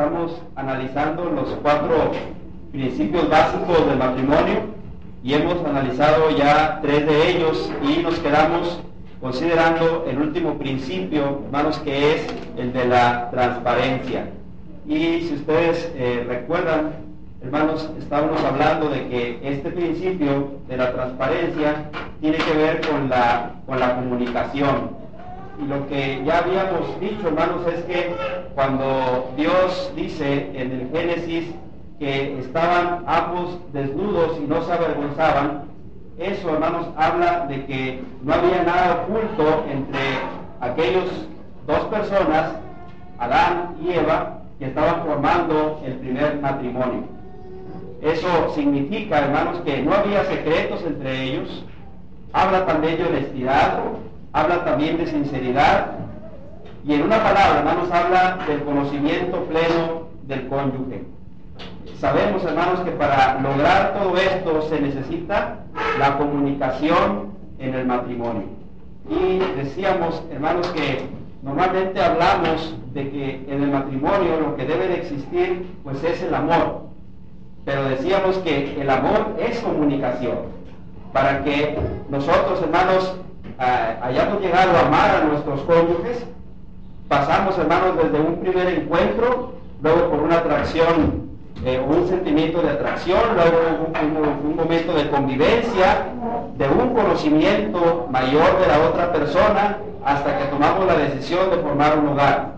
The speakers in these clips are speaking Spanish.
Estamos analizando los cuatro principios básicos del matrimonio y hemos analizado ya tres de ellos y nos quedamos considerando el último principio, hermanos, que es el de la transparencia. Y si ustedes eh, recuerdan, hermanos, estábamos hablando de que este principio de la transparencia tiene que ver con la, con la comunicación. Y lo que ya habíamos dicho, hermanos, es que cuando Dios dice en el Génesis que estaban ambos desnudos y no se avergonzaban, eso, hermanos, habla de que no había nada oculto entre aquellos dos personas, Adán y Eva, que estaban formando el primer matrimonio. Eso significa, hermanos, que no había secretos entre ellos. Habla también de honestidad, habla también de sinceridad. Y en una palabra, hermanos, habla del conocimiento pleno del cónyuge. Sabemos, hermanos, que para lograr todo esto se necesita la comunicación en el matrimonio. Y decíamos, hermanos, que normalmente hablamos de que en el matrimonio lo que debe de existir, pues es el amor. Pero decíamos que el amor es comunicación. Para que nosotros, hermanos, hayamos llegado a amar a nuestros cónyuges, pasamos, hermanos, desde un primer encuentro, luego por una atracción eh, un sentimiento de atracción, luego un, momento de convivencia, de un conocimiento mayor de la otra persona, hasta que tomamos la decisión de formar un hogar.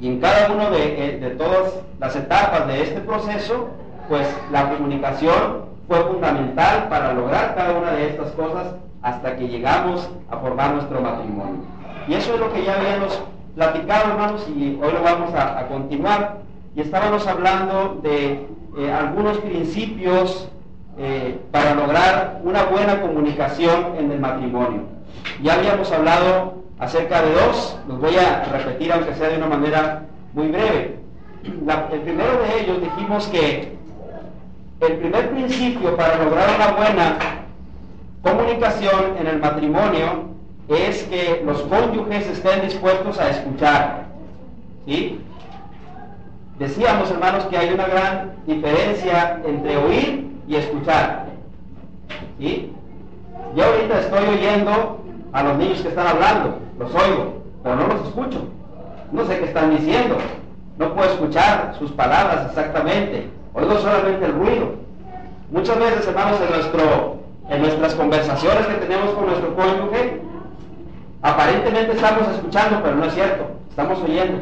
Y en cada una eh, de todas las etapas de este proceso, pues la comunicación fue fundamental para lograr cada una de estas cosas hasta que llegamos a formar nuestro matrimonio. Y eso es lo que ya habíamos platicado, hermanos, y hoy lo vamos a, continuar. Y estábamos hablando de eh, algunos principios eh, para lograr una buena comunicación en el matrimonio. Ya habíamos hablado acerca de dos, los voy a repetir aunque sea de una manera muy breve. El primero de ellos dijimos que el primer principio para lograr una buena comunicación en el matrimonio es que los cónyuges estén dispuestos a escuchar. ¿Sí? Decíamos, hermanos, que hay una gran diferencia entre oír y escuchar. ¿Sí? Yo ahorita estoy oyendo a los niños que están hablando, los oigo, pero no los escucho. No sé qué están diciendo. No puedo escuchar sus palabras exactamente. Oigo solamente el ruido. Muchas veces, hermanos, en, nuestro, en nuestras conversaciones que tenemos con nuestro cónyuge, aparentemente estamos escuchando, pero no es cierto. Estamos oyendo.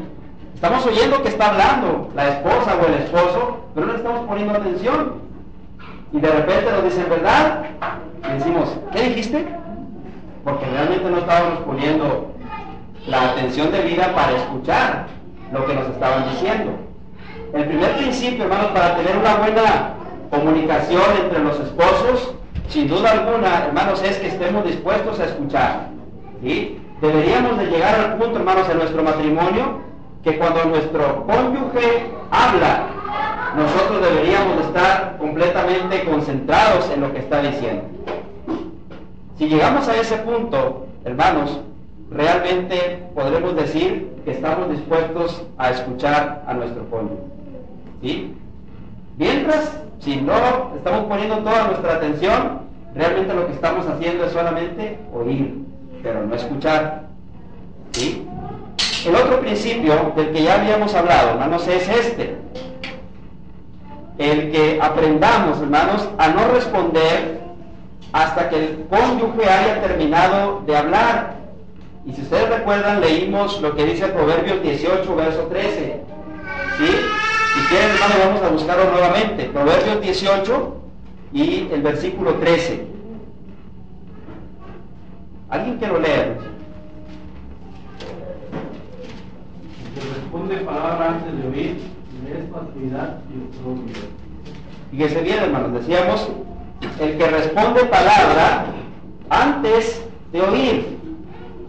Estamos oyendo que está hablando la esposa o el esposo, pero no le estamos poniendo atención. Y de repente nos dicen, ¿verdad? Y decimos, ¿qué dijiste? Porque realmente no estábamos poniendo la atención debida para escuchar lo que nos estaban diciendo. el primer principio, hermanos, para tener una buena comunicación entre los esposos, sin duda alguna, hermanos, es que estemos dispuestos a escuchar. ¿sí? Deberíamos de llegar al punto, hermanos, en nuestro matrimonio, que cuando nuestro cónyuge habla, nosotros deberíamos de estar completamente concentrados en lo que está diciendo. Si llegamos a ese punto, hermanos, realmente podremos decir que estamos dispuestos a escuchar a nuestro cónyuge. Mientras, si no estamos poniendo toda nuestra atención, realmente lo que estamos haciendo es solamente oír, pero no escuchar. El otro principio del que ya habíamos hablado, hermanos, es este. El que aprendamos, hermanos, a no responder hasta que el cónyuge haya terminado de hablar. Y si ustedes recuerdan, leímos lo que dice Proverbios 18, verso 13. ¿Sí? Si quieren, hermano, vamos a buscarlo nuevamente. Proverbios 18 y el versículo 13. ¿Alguien que lo lea? responde palabra antes de oír, es fatuidad y oprobio. Fíjese bien, hermanos, decíamos, el que responde palabra antes de oír.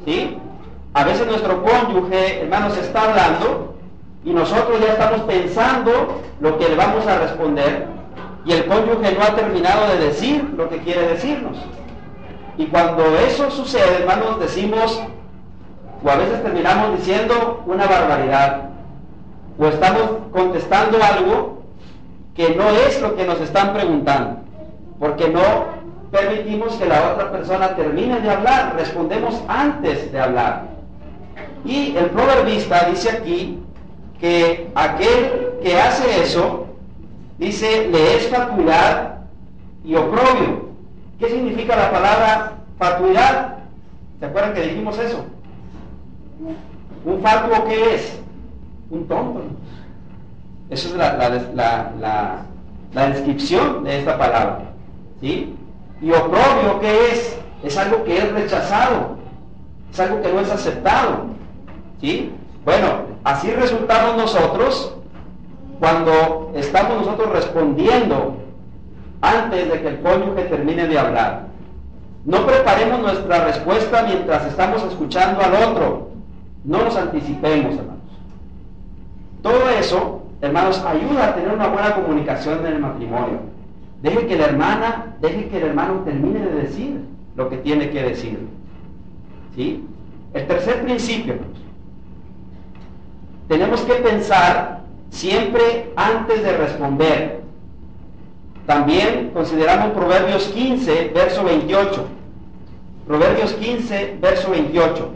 ¿Sí? A veces nuestro cónyuge, hermanos, está hablando y nosotros ya estamos pensando lo que le vamos a responder y el cónyuge no ha terminado de decir lo que quiere decirnos. Y cuando eso sucede, hermanos, decimos, o a veces terminamos diciendo una barbaridad, o estamos contestando algo que no es lo que nos están preguntando, porque no permitimos que la otra persona termine de hablar, respondemos antes de hablar. Y el proverbista dice aquí que aquel que hace eso, dice, le es fatuidad y oprobio. ¿Qué significa la palabra fatuidad? ¿Se acuerdan que dijimos eso? ¿Un fatuo qué es? Un tonto. Esa es la, la, descripción de esta palabra. ¿sí? Y oprobio qué es? Es algo que es rechazado. Es algo que no es aceptado. ¿sí? Bueno, así resultamos nosotros cuando estamos nosotros respondiendo antes de que el cónyuge termine de hablar. No preparemos nuestra respuesta mientras estamos escuchando al otro. No nos anticipemos, hermanos. Todo eso, hermanos, ayuda a tener una buena comunicación en el matrimonio. Deje que la hermana, deje que el hermano termine de decir lo que tiene que decir. ¿Sí? El tercer principio, hermanos. Tenemos que pensar siempre antes de responder. También consideramos Proverbios 15, verso 28. Proverbios 15, verso 28.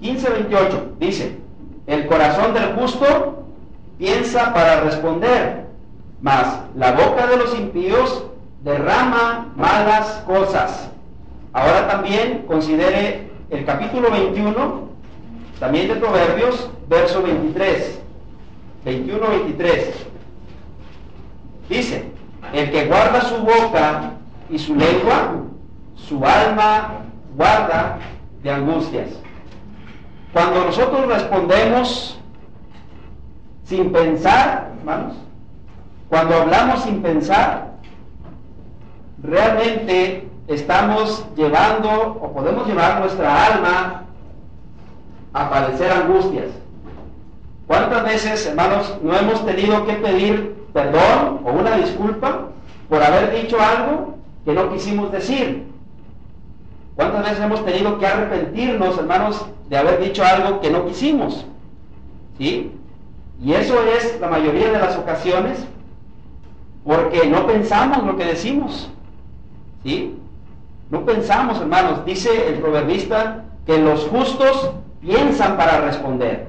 15, 28 dice, el corazón del justo piensa para responder, mas la boca de los impíos derrama malas cosas. Ahora también considere el capítulo 21, también de Proverbios, verso 23. 21, 23. Dice, el que guarda su boca y su lengua, su alma guarda de angustias. Cuando nosotros respondemos sin pensar, hermanos, cuando hablamos sin pensar, realmente estamos llevando o podemos llevar nuestra alma a padecer angustias. ¿Cuántas veces, hermanos, no hemos tenido que pedir perdón o una disculpa por haber dicho algo que no quisimos decir? ¿Cuántas veces hemos tenido que arrepentirnos, hermanos, de haber dicho algo que no quisimos? ¿Sí? Y eso es la mayoría de las ocasiones porque no pensamos lo que decimos. ¿Sí? No pensamos, hermanos. Dice el proverbista que los justos piensan para responder,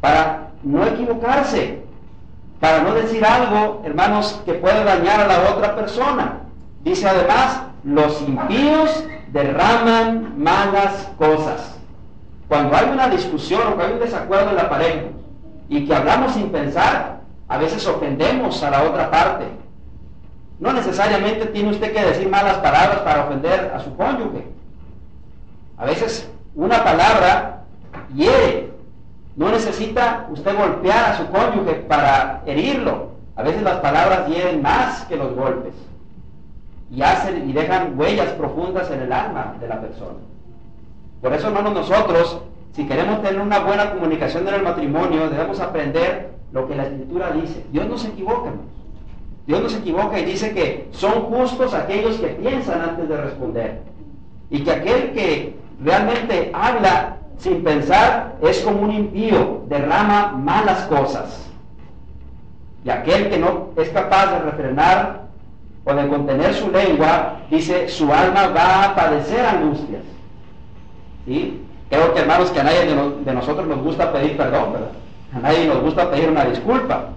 para no equivocarse, para no decir algo, hermanos, que pueda dañar a la otra persona. Dice además, los impíos derraman malas cosas. Cuando hay una discusión o hay un desacuerdo en la pareja y que hablamos sin pensar, a veces ofendemos a la otra parte. No necesariamente tiene usted que decir malas palabras para ofender a su cónyuge. A veces una palabra hiere No necesita usted golpear a su cónyuge para herirlo. A veces las palabras hieren más que los golpes y hacen y dejan huellas profundas en el alma de la persona. Por eso, hermanos, nosotros, si queremos tener una buena comunicación en el matrimonio, debemos aprender lo que la Escritura dice. Dios no se equivoca, Dios no se equivoca y dice que son justos aquellos que piensan antes de responder. Y que aquel que realmente habla sin pensar es como un impío, derrama malas cosas. Y aquel que no es capaz de refrenar o de contener su lengua, dice, su alma va a padecer angustias. Creo que hermanos que a nadie de, nosotros nos gusta pedir perdón, ¿verdad? A nadie nos gusta pedir una disculpa.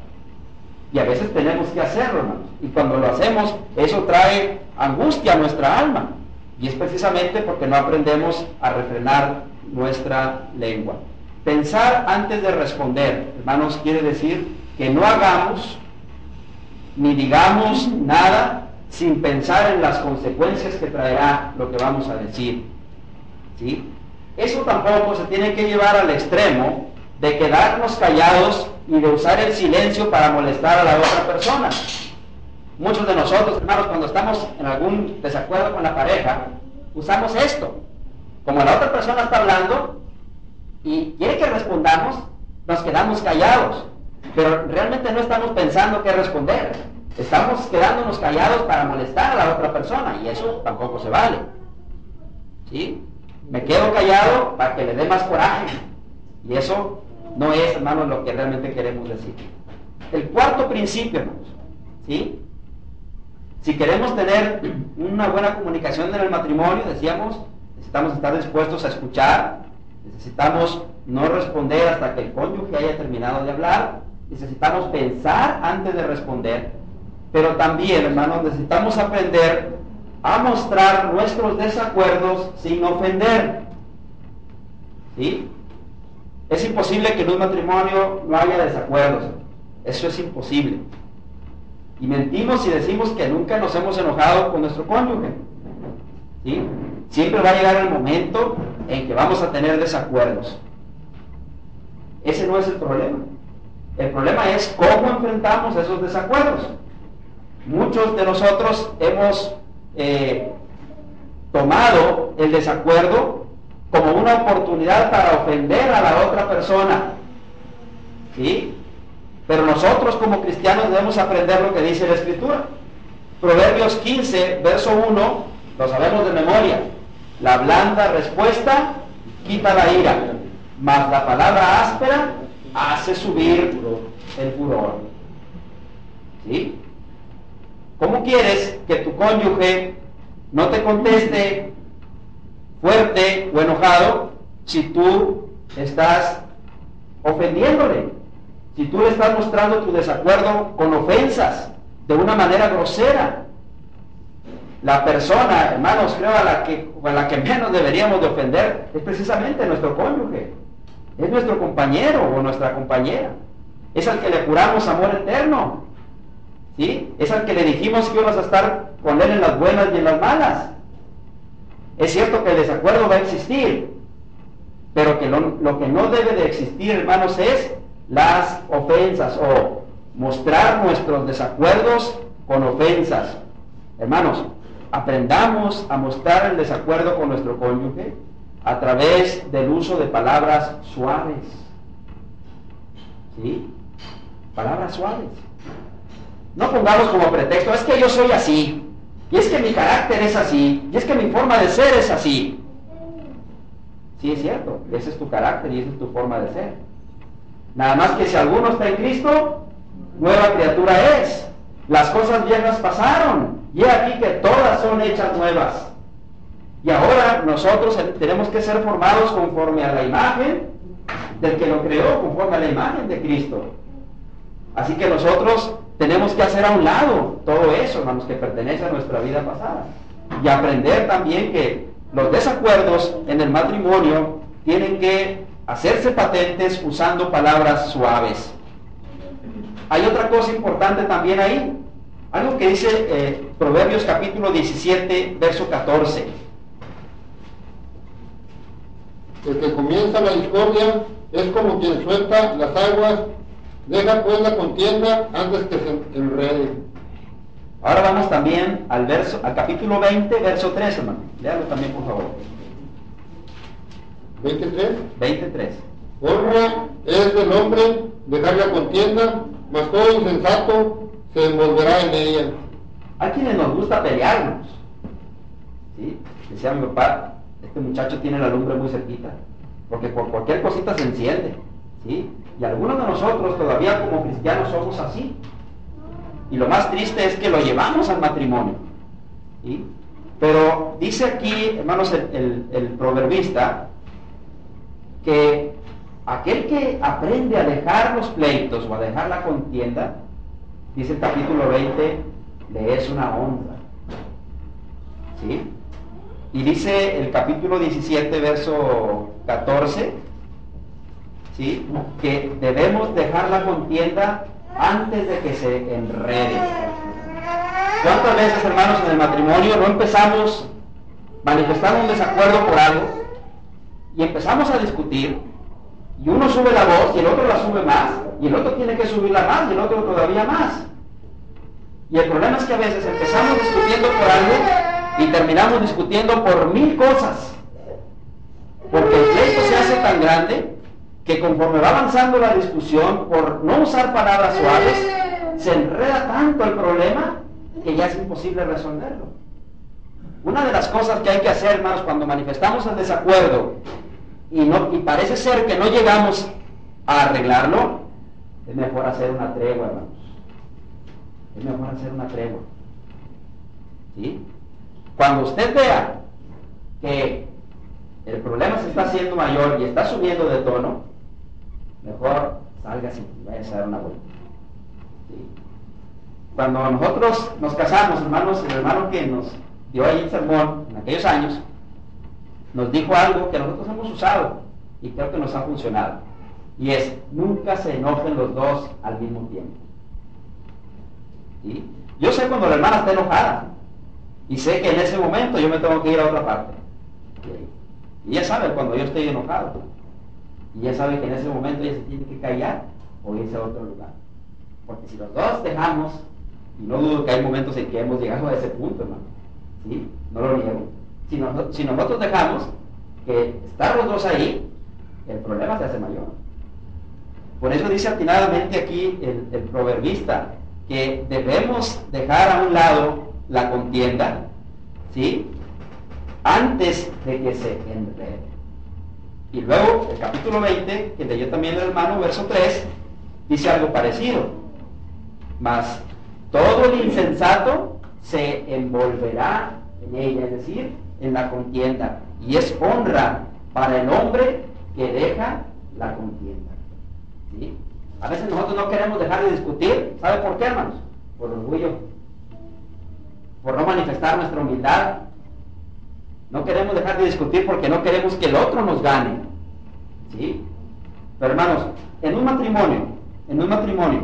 Y a veces tenemos que hacerlo, hermanos. Y cuando lo hacemos, eso trae angustia a nuestra alma. Y es precisamente porque no aprendemos a refrenar nuestra lengua. Pensar antes de responder, hermanos, quiere decir que no hagamos ni digamos nada sin pensar en las consecuencias que traerá lo que vamos a decir. ¿Sí? Eso tampoco se tiene que llevar al extremo de quedarnos callados y de usar el silencio para molestar a la otra persona. Muchos de nosotros, hermanos, cuando estamos en algún desacuerdo con la pareja, usamos esto. Como la otra persona está hablando y quiere que respondamos, nos quedamos callados. Pero realmente no estamos pensando qué responder. Estamos quedándonos callados para molestar a la otra persona y eso tampoco se vale. ¿Sí? Me quedo callado para que le dé más coraje. Y eso no es, hermanos, lo que realmente queremos decir. El cuarto principio, hermanos, ¿sí? Si queremos tener una buena comunicación en el matrimonio, decíamos, necesitamos estar dispuestos a escuchar, necesitamos no responder hasta que el cónyuge haya terminado de hablar, necesitamos pensar antes de responder, pero también, hermanos, necesitamos aprender a mostrar nuestros desacuerdos sin ofender. ¿Sí? Es imposible que en un matrimonio no haya desacuerdos. Eso es imposible. Y mentimos si decimos que nunca nos hemos enojado con nuestro cónyuge. ¿Sí? Siempre va a llegar el momento en que vamos a tener desacuerdos. Ese no es el problema. El problema es cómo enfrentamos esos desacuerdos. Muchos de nosotros hemos eh, tomado el desacuerdo como una oportunidad para ofender a la otra persona. ¿Sí? Pero nosotros como cristianos debemos aprender lo que dice la Escritura. Proverbios 15, verso 1, lo sabemos de memoria. La blanda respuesta quita la ira, mas la palabra áspera hace subir el furor. ¿Sí? ¿Cómo quieres que tu cónyuge no te conteste fuerte o enojado si tú estás ofendiéndole? Si tú le estás mostrando tu desacuerdo con ofensas, de una manera grosera. La persona, hermanos, creo a la que, a la que menos deberíamos de ofender es precisamente nuestro cónyuge. Es nuestro compañero o nuestra compañera. Es al que le juramos amor eterno. ¿Sí? Es al que le dijimos que ibas a estar con él en las buenas y en las malas. Es cierto que el desacuerdo va a existir, pero que lo, lo que no debe de existir, hermanos, es las ofensas o mostrar nuestros desacuerdos con ofensas. Hermanos, aprendamos a mostrar el desacuerdo con nuestro cónyuge a través del uso de palabras suaves. ¿Sí? Palabras suaves. No pongamos como pretexto, es que yo soy así, y es que mi carácter es así, y es que mi forma de ser es así. Sí, es cierto, ese es tu carácter y esa es tu forma de ser. Nada más que si alguno está en Cristo, nueva criatura es. Las cosas viejas pasaron, y aquí que todas son hechas nuevas. Y ahora nosotros tenemos que ser formados conforme a la imagen del que lo creó, conforme a la imagen de Cristo. Así que nosotros tenemos que hacer a un lado todo eso, hermanos, que pertenece a nuestra vida pasada. Y aprender también que los desacuerdos en el matrimonio tienen que hacerse patentes usando palabras suaves. Hay otra cosa importante también ahí, algo que dice eh, Proverbios capítulo 17, verso 14. El que comienza la discordia es como quien suelta las aguas, deja pues la contienda antes que se enrede. Ahora vamos también al verso, al capítulo 20, verso 3, hermano. Léalo también, por favor. 23. 23. Honra es del hombre dejar la contienda, mas todo insensato se envolverá en ella. Hay quienes nos gusta pelearnos. ¿Sí? Decía mi papá, este muchacho tiene la lumbre muy cerquita, porque por cualquier cosita se enciende. ¿Sí? Y algunos de nosotros todavía como cristianos somos así. Y lo más triste es que lo llevamos al matrimonio. Pero dice aquí, hermanos, el, el proverbista, que aquel que aprende a dejar los pleitos o a dejar la contienda, dice el capítulo 20, le es una honra. ¿Sí? Y dice el capítulo 17, verso 14, ¿sí? que debemos dejar la contienda antes de que se enrede. ¿Cuántas veces, hermanos, en el matrimonio no empezamos manifestando un desacuerdo por algo y empezamos a discutir y uno sube la voz y el otro la sube más y el otro tiene que subirla más y el otro todavía más? Y el problema es que a veces empezamos discutiendo por algo y terminamos discutiendo por mil cosas. Porque el pleito se hace tan grande que conforme va avanzando la discusión, por no usar palabras suaves, se enreda tanto el problema que ya es imposible resolverlo. Una de las cosas que hay que hacer, hermanos, cuando manifestamos el desacuerdo y, no, y parece ser que no llegamos a arreglarlo, es mejor hacer una tregua, hermanos. Es mejor hacer una tregua. ¿Sí? Cuando usted vea que el problema se está haciendo mayor y está subiendo de tono, mejor salga y vaya a dar una vuelta. Cuando nosotros nos casamos, hermanos, el hermano que nos dio ahí el sermón en aquellos años, nos dijo algo que nosotros hemos usado y creo que nos ha funcionado. Y es, nunca se enojen los dos al mismo tiempo. ¿Sí? Yo sé cuando la hermana está enojada y sé que en ese momento yo me tengo que ir a otra parte. Y ella sabe cuando yo estoy enojado. Y ella sabe que en ese momento ella se tiene que callar o irse a otro lugar. Porque si los dos dejamos, y no dudo que hay momentos en que hemos llegado a ese punto, hermano, ¿sí? no lo niego. Si, no, si nosotros dejamos que estar los dos ahí, el problema se hace mayor. Por eso dice atinadamente aquí el, el proverbista que debemos dejar a un lado la contienda, ¿sí? Antes de que se enrede. Y luego el capítulo 20, que leyó también el hermano, verso 3, dice algo parecido. Mas todo el insensato se envolverá en ella, es decir, en la contienda. Y es honra para el hombre que deja la contienda. ¿Sí? A veces nosotros no queremos dejar de discutir. ¿Sabe por qué, hermanos? Por orgullo. Por no manifestar nuestra humildad. No queremos dejar de discutir porque no queremos que el otro nos gane. ¿Sí? Pero hermanos, en un matrimonio, en un matrimonio,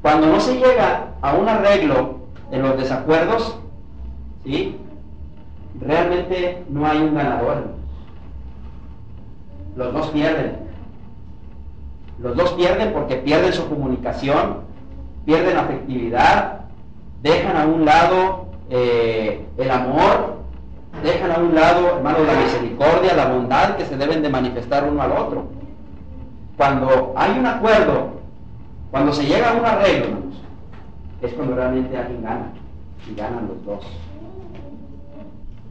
cuando no se llega a un arreglo en los desacuerdos, ¿sí? Realmente no hay un ganador. Los dos pierden. Los dos pierden porque pierden su comunicación, pierden afectividad, dejan a un lado eh, el amor, dejan a un lado, hermano, la misericordia, la bondad que se deben de manifestar uno al otro. Cuando hay un acuerdo, cuando se llega a un arreglo, es cuando realmente alguien gana, y ganan los dos.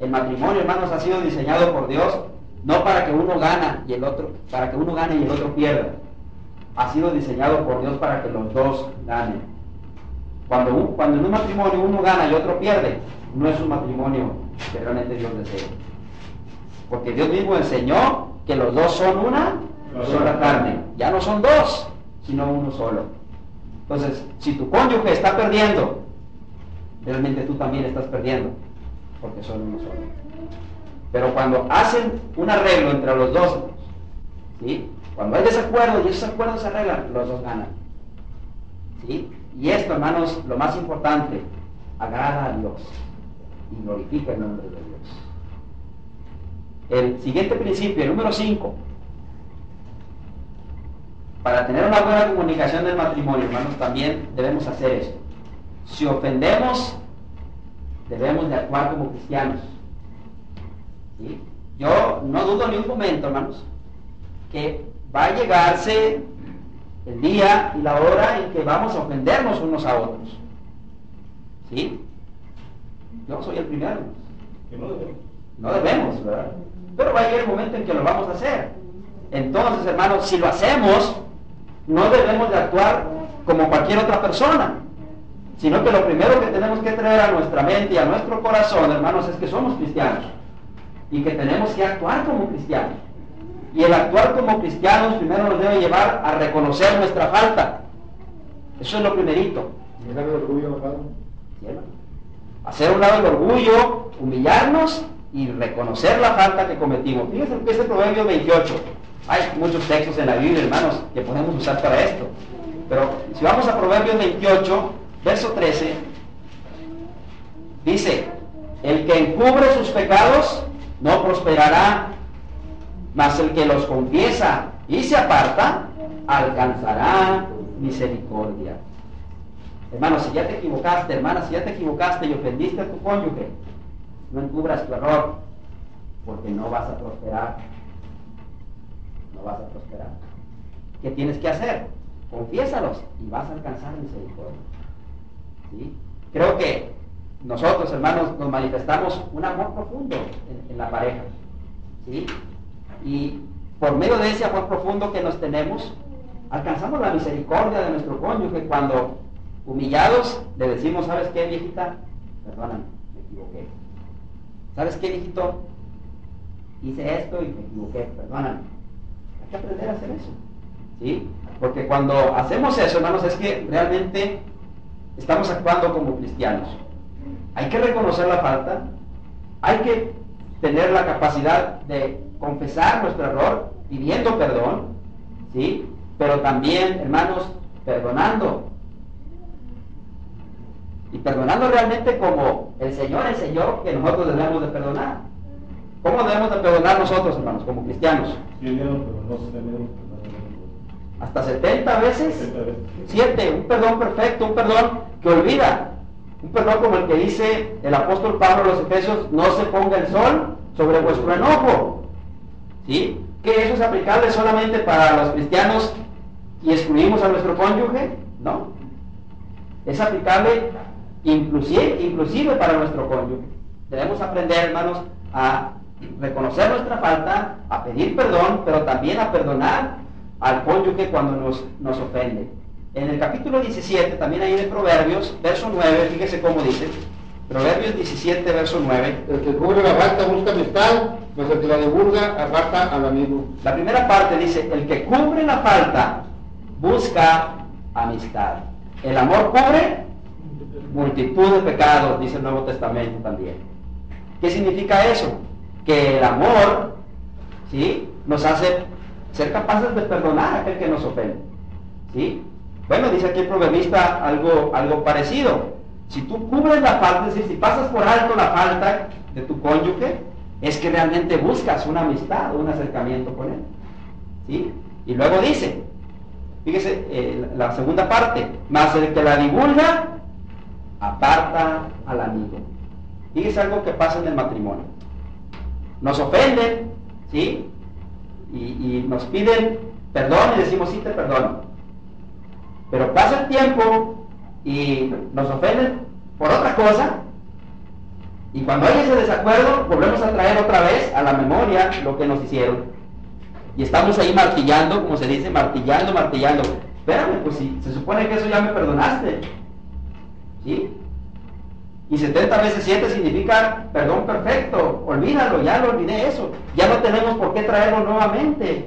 El matrimonio, hermanos, ha sido diseñado por Dios no para que uno gana y el otro, para que uno gane y el otro pierda. Ha sido diseñado por Dios para que los dos ganen. Cuando, cuando en un matrimonio uno gana y otro pierde, no es un matrimonio que realmente Dios desea. Porque Dios mismo enseñó que los dos son una sola carne. Ya no son dos, sino uno solo. Entonces, si tu cónyuge está perdiendo, realmente tú también estás perdiendo, porque son uno solo. Pero cuando hacen un arreglo entre los dos, ¿sí? cuando hay desacuerdo y esos acuerdos se arreglan, los dos ganan. ¿sí? Y esto, hermanos, lo más importante, agrada a Dios y glorifica el nombre de Dios. El siguiente principio, el número 5, para tener una buena comunicación del matrimonio, hermanos, también debemos hacer esto. Si ofendemos, debemos de actuar como cristianos. Yo no dudo ni un momento, hermanos, que va a llegarse el día y la hora en que vamos a ofendernos unos a otros. ¿Sí? Yo soy el primero. no debemos. No debemos, ¿verdad? Pero va a llegar el momento en que lo vamos a hacer. Entonces, hermanos, si lo hacemos, no debemos de actuar como cualquier otra persona, sino que lo primero que tenemos que traer a nuestra mente y a nuestro corazón, hermanos, es que somos cristianos y que tenemos que actuar como cristianos. Y el actuar como cristianos primero nos debe llevar a reconocer nuestra falta. Eso es lo primerito. el orgullo, Hacer un lado el orgullo, humillarnos y reconocer la falta que cometimos. Fíjense que este Proverbio 28. Hay muchos textos en la Biblia, hermanos, que podemos usar para esto. Pero si vamos a Proverbios 28, verso 13, dice, el que encubre sus pecados no prosperará, mas el que los confiesa y se aparta, alcanzará misericordia. Hermano, si ya te equivocaste, hermana, si ya te equivocaste y ofendiste a tu cónyuge, no encubras tu error, porque no vas a prosperar. No vas a prosperar. ¿Qué tienes que hacer? Confiésalos y vas a alcanzar misericordia. Creo que nosotros, hermanos, nos manifestamos un amor profundo en, la pareja. ¿sí? Y por medio de ese amor profundo que nos tenemos, alcanzamos la misericordia de nuestro cónyuge cuando humillados le decimos, ¿sabes qué, viejita? Perdóname, me equivoqué. ¿Sabes qué, viejito? Hice esto y me equivoqué, perdóname. Hay que aprender a hacer eso. ¿Sí? Porque cuando hacemos eso, hermanos, es que realmente estamos actuando como cristianos. Hay que reconocer la falta, hay que tener la capacidad de confesar nuestro error pidiendo perdón, ¿sí? Pero también, hermanos, perdonando. Y perdonando realmente como el Señor enseñó que nosotros debemos de perdonar. ¿Cómo debemos de perdonar nosotros, hermanos, como cristianos? Hasta 70 veces. 7, un perdón perfecto, un perdón que olvida. Un perdón como el que dice el apóstol Pablo a los Efesios, no se ponga el sol sobre vuestro enojo. ¿Sí? ¿Que eso es aplicable solamente para los cristianos y excluimos a nuestro cónyuge? No. Es aplicable inclusive, inclusive para nuestro cónyuge. Debemos aprender, hermanos, a reconocer nuestra falta, a pedir perdón, pero también a perdonar al cónyuge cuando nos, nos ofende. En el capítulo 17, también ahí de Proverbios, verso 9, fíjese cómo dice. Proverbios 17, verso 9. El que cubre la falta busca amistad, pues el que la divulga aparta al amigo. La primera parte dice, el que cubre la falta busca amistad. El amor cubre multitud de pecados, dice el Nuevo Testamento también. ¿Qué significa eso? Que el amor, ¿sí? Nos hace ser capaces de perdonar a aquel que nos ofende. ¿Sí? Bueno, dice aquí el proverbista algo, algo parecido. Si tú cubres la falta, es decir, si pasas por alto la falta de tu cónyuge, es que realmente buscas una amistad, un acercamiento con él. ¿Sí? Y luego dice, fíjese eh, la segunda parte, más el que la divulga, aparta al amigo. Fíjese algo que pasa en el matrimonio. Nos ofenden, ¿sí? Y, nos piden perdón y decimos, sí, te perdono. Pero pasa el tiempo y nos ofenden por otra cosa. Y cuando hay ese desacuerdo, volvemos a traer otra vez a la memoria lo que nos hicieron. Y estamos ahí martillando, como se dice, martillando, martillando. Espérame, pues si se supone que eso ya me perdonaste. ¿Sí? Y 70 veces 7 significa perdón perfecto. Olvídalo, ya lo olvidé eso. Ya no tenemos por qué traerlo nuevamente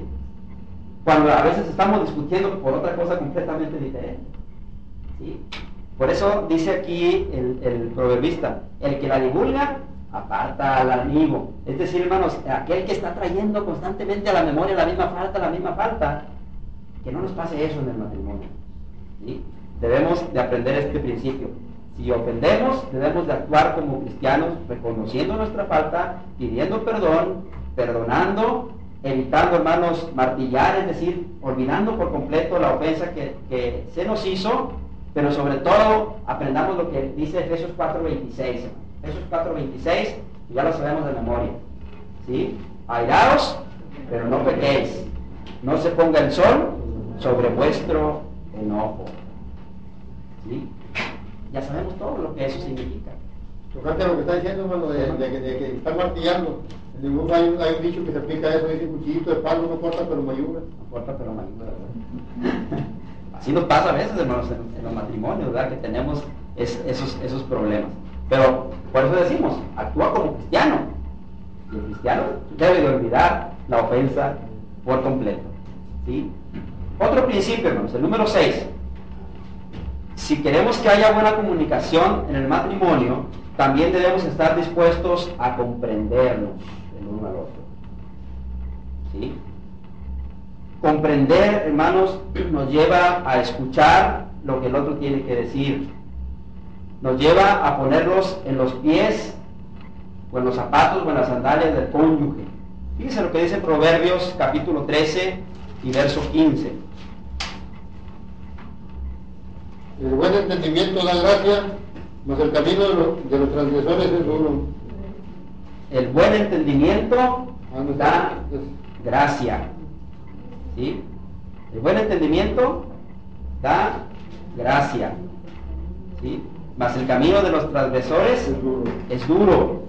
cuando a veces estamos discutiendo por otra cosa completamente diferente. Por eso dice aquí el, proverbista, el que la divulga aparta al amigo. Es decir, hermanos, aquel que está trayendo constantemente a la memoria la misma falta, la misma falta, que no nos pase eso en el matrimonio. Debemos de aprender este principio. Si ofendemos, debemos de actuar como cristianos, reconociendo nuestra falta, pidiendo perdón, perdonando evitando, hermanos, martillar, es decir, olvidando por completo la ofensa que, que se nos hizo, pero sobre todo aprendamos lo que dice Efesios 4.26. Efesios 4.26, ya lo sabemos de memoria. ¿Sí? Airaos, pero no pequéis. No se ponga el sol sobre vuestro enojo. ¿Sí? Ya sabemos todo lo que eso significa. Tocante a lo que está diciendo, hermano, de, de, que- de que están martillando. En el mundo hay, un- hay un dicho que se aplica a eso, dice cuchillito de palo no corta pero mayuga. No corta, pero mayuga, ¿verdad? Así nos pasa a veces, hermanos, en, en los matrimonios, ¿verdad? Que tenemos es- esos, esos problemas. Pero por eso decimos, actúa como cristiano. Y el cristiano debe de olvidar la ofensa por completo. ¿sí? Otro principio, hermanos, el número 6. Si queremos que haya buena comunicación en el matrimonio, también debemos estar dispuestos a comprendernos el uno al otro. ¿Sí? Comprender, hermanos, nos lleva a escuchar lo que el otro tiene que decir. Nos lleva a ponerlos en los pies, o en los zapatos, o en las sandalias del cónyuge. Fíjense lo que dice Proverbios capítulo 13 y verso 15. El buen entendimiento da gracia, mas el camino de, los- de los transgresores es duro. El buen entendimiento Ah, da gracia. ¿Sí? El buen entendimiento da gracia. ¿Sí? Mas el camino de los transgresores es duro. es duro.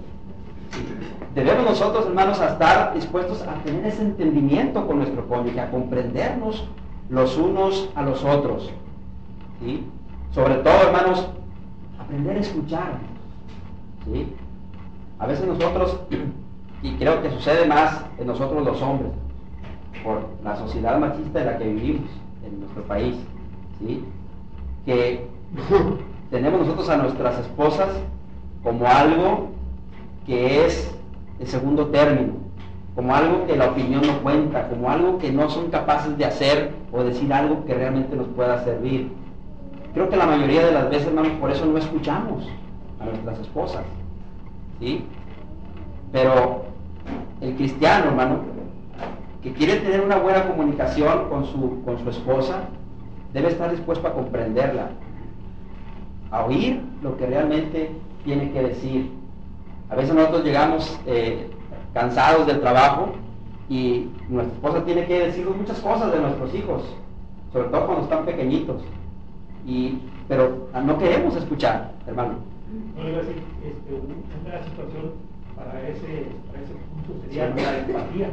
Debemos nosotros, hermanos, a estar dispuestos a tener ese entendimiento con nuestro cónyuge, a comprendernos los unos a los otros. ¿Sí? Sobre todo, hermanos, aprender a escuchar. ¿sí? A veces nosotros, y creo que sucede más en nosotros los hombres, por la sociedad machista en la que vivimos en nuestro país, ¿sí? que tenemos nosotros a nuestras esposas como algo que es de segundo término, como algo que la opinión no cuenta, como algo que no son capaces de hacer o decir algo que realmente nos pueda servir. Creo que la mayoría de las veces, hermanos, por eso no escuchamos a nuestras esposas. ¿Sí? Pero el cristiano, hermano, que quiere tener una buena comunicación con su, con su esposa, debe estar dispuesto a comprenderla, a oír lo que realmente tiene que decir. A veces nosotros llegamos eh, cansados del trabajo y nuestra esposa tiene que decirnos muchas cosas de nuestros hijos, sobre todo cuando están pequeñitos. Y, pero no queremos escuchar, hermano. No a decir, este, un- una situación para ese, para ese punto sería Sí. la empatía.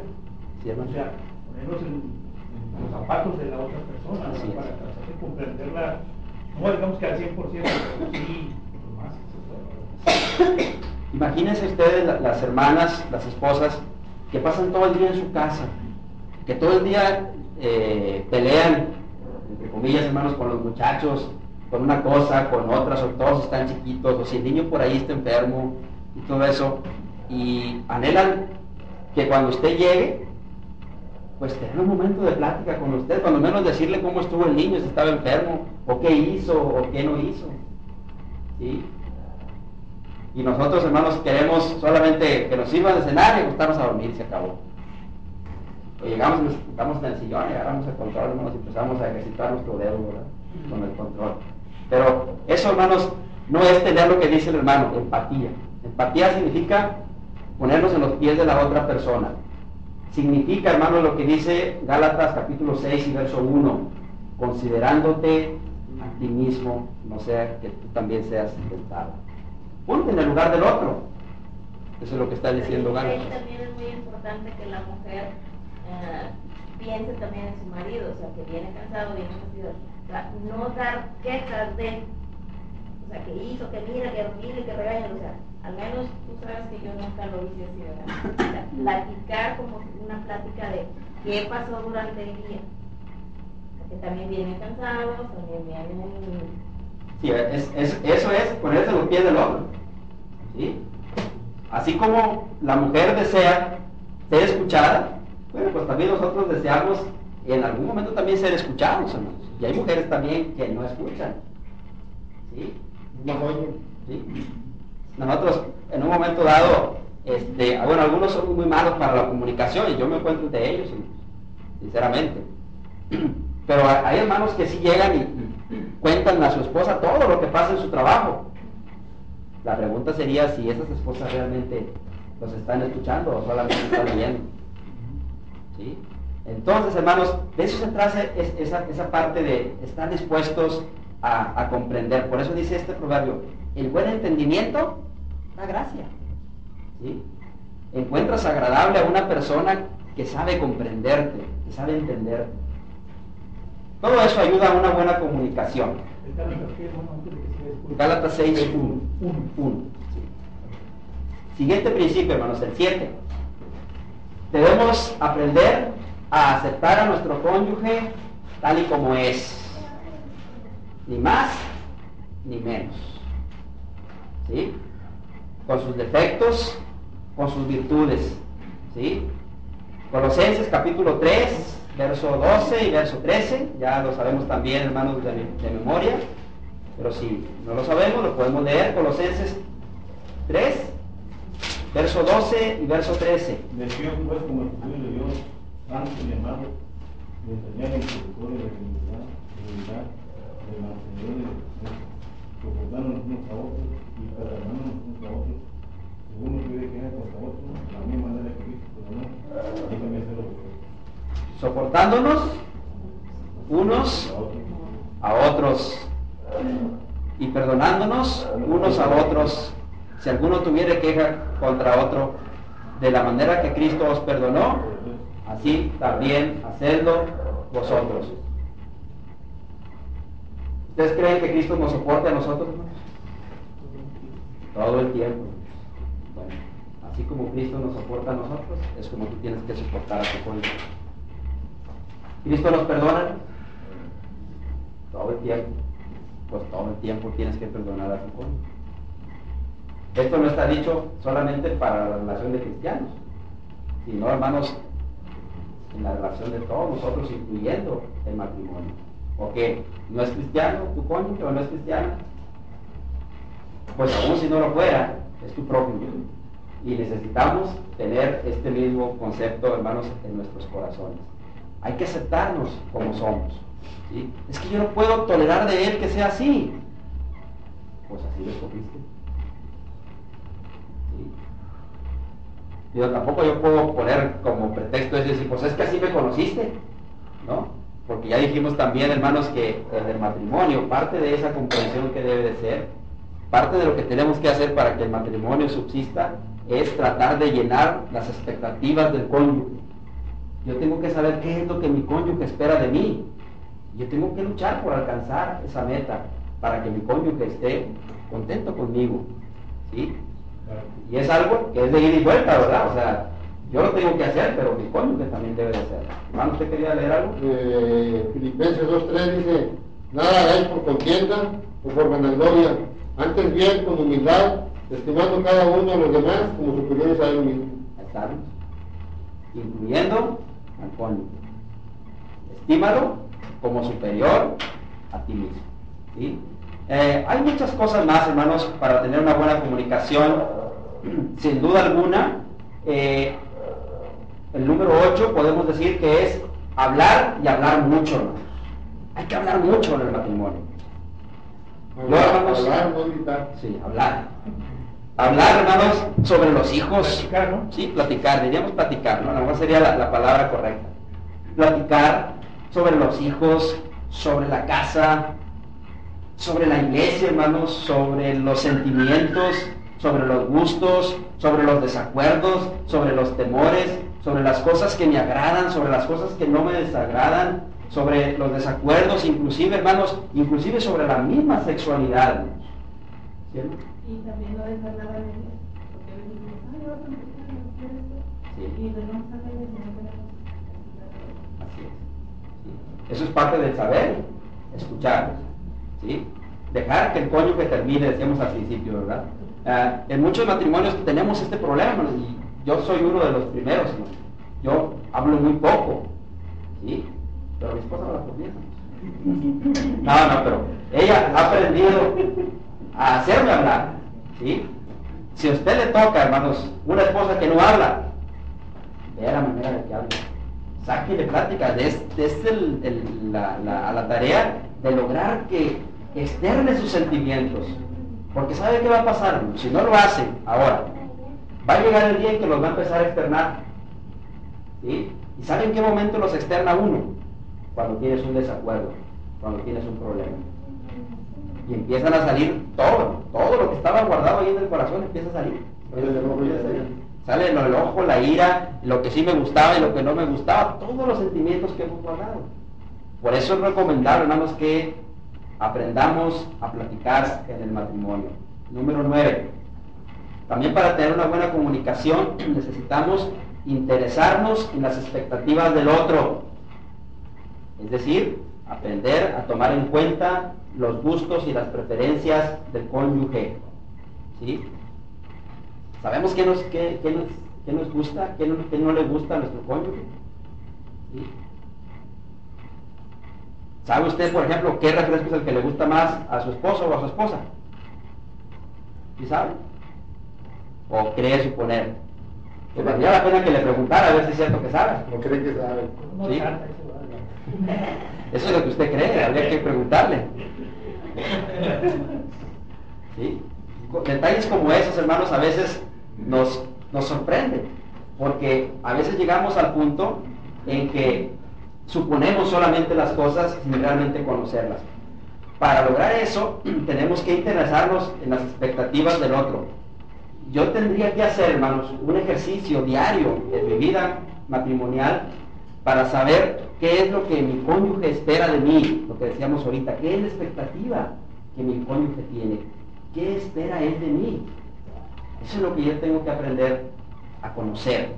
Sí. O sea, ponernos en, en los zapatos de la otra persona, para tratar de comprenderla, no digamos que al 100%, pero sí, más. Imagínense ustedes la- las hermanas, las esposas, que pasan todo el día en su casa, que todo el día eh, pelean, entre comillas, hermanos, con los muchachos, con una cosa, con otra, o todos están chiquitos, o si el niño por ahí está enfermo y todo eso, y anhelan que cuando usted llegue, pues tener un momento de plática con usted, cuando menos decirle cómo estuvo el niño, si estaba enfermo, o qué hizo, o qué no hizo. ¿Sí? Y nosotros, hermanos, queremos solamente que nos sirvan de cenar y acostarnos a dormir y se acabó. O llegamos y nos sentamos en el sillón y agarramos el control, hermanos, y empezamos a ejercitar nuestro dedo, ¿verdad? Con el control. Pero eso, hermanos, no es tener lo que dice el hermano, empatía. Empatía significa ponernos en los pies de la otra persona. Significa, hermano, lo que dice Gálatas capítulo 6 y verso 1, considerándote a ti mismo, no sea que tú también seas tentado. Ponte en el lugar del otro. Eso es lo que está diciendo Gálatas. también es muy importante que la mujer eh, piense también en su marido, o sea, que viene cansado, viene fastidiado. O sea, no dar quejas de, o sea, que hizo, que mira, que mire, que regaña, o sea, al menos tú sabes que yo nunca lo hice así, ¿verdad? O sea, platicar como una plática de qué pasó durante el día. Porque también vienen cansados, también vienen Sí, es- es- eso es ponerse los pies del otro. ¿sí? Así como la mujer desea ser escuchada, bueno, pues también nosotros deseamos en algún momento también ser escuchados, hermanos. Y hay mujeres también que no escuchan. ¿sí? No. ¿sí? Nosotros en un momento dado Este, bueno, algunos son muy malos para la comunicación y yo me encuentro de ellos, sinceramente. Pero hay hermanos que sí llegan y cuentan a su esposa todo lo que pasa en su trabajo. La pregunta sería si esas esposas realmente los están escuchando o solamente están leyendo. ¿Sí? Entonces, hermanos, de eso se trata esa, esa parte de estar dispuestos a, a, comprender. Por eso dice este proverbio, el buen entendimiento da gracia. ¿Sí? Encuentras agradable a una persona que sabe comprenderte, que sabe entenderte. Todo eso ayuda a una buena comunicación. Gálatas 6, 1. Siguiente principio, hermanos, el 7. Debemos aprender a aceptar a nuestro cónyuge tal y como es. Ni más ni menos. ¿Sí? Con sus defectos, con sus virtudes. ¿Sí? Colosenses capítulo 3, verso 12 y verso 13, ya lo sabemos también, hermanos, de, de memoria, pero si no lo sabemos, lo podemos leer, Colosenses 3, verso 12 y verso 13. Decía pues como el de Dios, santo y amado, de enseñar el protocolo de la dignidad, de unidad, de mantener soportarnos unos a otros y perdonarnos unos a otros, según nos pide que haga contra otros, de la misma manera que Cristo perdonó, y también se lo soportándonos unos a otros y perdonándonos unos a otros. Si alguno tuviera queja contra otro, de la manera que Cristo os perdonó, así también hacedlo vosotros. ¿Ustedes creen que Cristo nos soporte a nosotros? Todo el tiempo. Bueno, así como Cristo nos soporta a nosotros, es como tú tienes que soportar a tu cónyuge. ¿Cristo nos perdona? Todo el tiempo. Pues todo el tiempo tienes que perdonar a tu cónyuge. Esto no está dicho solamente para la relación de cristianos, sino, hermanos, en la relación de todos nosotros, incluyendo el matrimonio. ¿O qué? ¿No es cristiano tu cónyuge o no es cristiano? Pues aún si no lo fuera, es tu propio. Y necesitamos tener este mismo concepto, hermanos, en nuestros corazones. Hay que aceptarnos como somos. Es que yo no puedo tolerar de él que sea así. Pues así lo escogiste. Yo tampoco yo puedo poner como pretexto es decir, pues es que así me conociste, ¿no? Porque ya dijimos también, hermanos, que en el matrimonio, parte de esa comprensión que debe de ser, parte de lo que tenemos que hacer para que el matrimonio subsista, es tratar de llenar las expectativas del cónyuge. Yo tengo que saber qué es lo que mi cónyuge espera de mí. Yo tengo que luchar por alcanzar esa meta para que mi cónyuge esté contento conmigo. ¿sí? Y es algo que es de ida y vuelta, ¿verdad? O sea, yo lo tengo que hacer, pero mi cónyuge también debe de hacerlo. Hermano, ¿usted quería leer algo? Eh, Filipenses 2.3 dice, nada hagáis por contienda o por vanagloria, antes bien con humildad, estimando cada uno a los demás como superiores a él mismo. Estamos incluyendo Estímalo como superior a ti mismo. Eh, hay muchas cosas más, hermanos, para tener una buena comunicación. Sin duda alguna, eh, el número 8 podemos decir que es hablar y hablar mucho. Hay que hablar mucho en el matrimonio. Hablar, hablar, no gritar. Sí, hablar. Hablar, hermanos, sobre los hijos. Platicar, ¿no? Sí, platicar, diríamos platicar, ¿no? A lo mejor sería la, la palabra correcta. Platicar sobre los hijos, sobre la casa, sobre la iglesia, hermanos, sobre los sentimientos, sobre los gustos, sobre los desacuerdos, sobre los temores, sobre las cosas que me agradan, sobre las cosas que no me desagradan, sobre los desacuerdos, inclusive, hermanos, inclusive sobre la misma sexualidad. ¿Cierto? Y también no dejar nada de Dios, porque decimos, ay, esto, y de no de Así es. Sí. Eso es parte del saber, escuchar, ¿sí? Dejar que el cónyuge termine, decíamos al principio, ¿verdad? Ah, en muchos matrimonios tenemos este problema, y yo soy uno de los primeros. Yo hablo muy poco, ¿sí? Pero mi esposa habla por. No, no, pero ella ha aprendido a hacerme hablar, ¿sí? Si a usted le toca, hermanos, una esposa que no habla, vea la manera de que habla. Sáquele plática. Es, es el, la, la, tarea de lograr que externe sus sentimientos. Porque sabe qué va a pasar. Si no lo hace ahora, va a llegar el día en que los va a empezar a externar. ¿Sí? ¿Y sabe en qué momento los externa uno? Cuando tienes un desacuerdo, cuando tienes un problema. Y empiezan a salir todo, todo lo que estaba guardado ahí en el corazón empieza a salir. Sale el ojo, la ira, lo que sí me gustaba y lo que no me gustaba, todos los sentimientos que hemos guardado. Por eso es recomendable, hermanos, que aprendamos a platicar en el matrimonio. Número 9. También para tener una buena comunicación necesitamos interesarnos en las expectativas del otro. Es decir, aprender a tomar en cuenta los gustos y las preferencias del cónyuge. ¿Sí? Sabemos qué nos, qué, nos, nos, gusta, qué no, no, le gusta a nuestro cónyuge. ¿Sí? ¿Sabe usted, por ejemplo, qué refresco es el que le gusta más a su esposo o a su esposa? ¿Sí sabe? ¿O cree suponer? Pues valdría la pena que le preguntara a ver si es cierto que sabe. ¿O cree que sabe? ¿Sí? Eso es lo que usted cree, habría que preguntarle. ¿Sí? Detalles como esos, hermanos, a veces nos, nos sorprenden, porque a veces llegamos al punto en que suponemos solamente las cosas sin realmente conocerlas. Para lograr eso, tenemos que interesarnos en las expectativas del otro. Yo tendría que hacer, hermanos, un ejercicio diario en mi vida matrimonial para saber qué es lo que mi cónyuge espera de mí, lo que decíamos ahorita, qué es la expectativa que mi cónyuge tiene, qué espera él de mí. Eso es lo que yo tengo que aprender a conocer.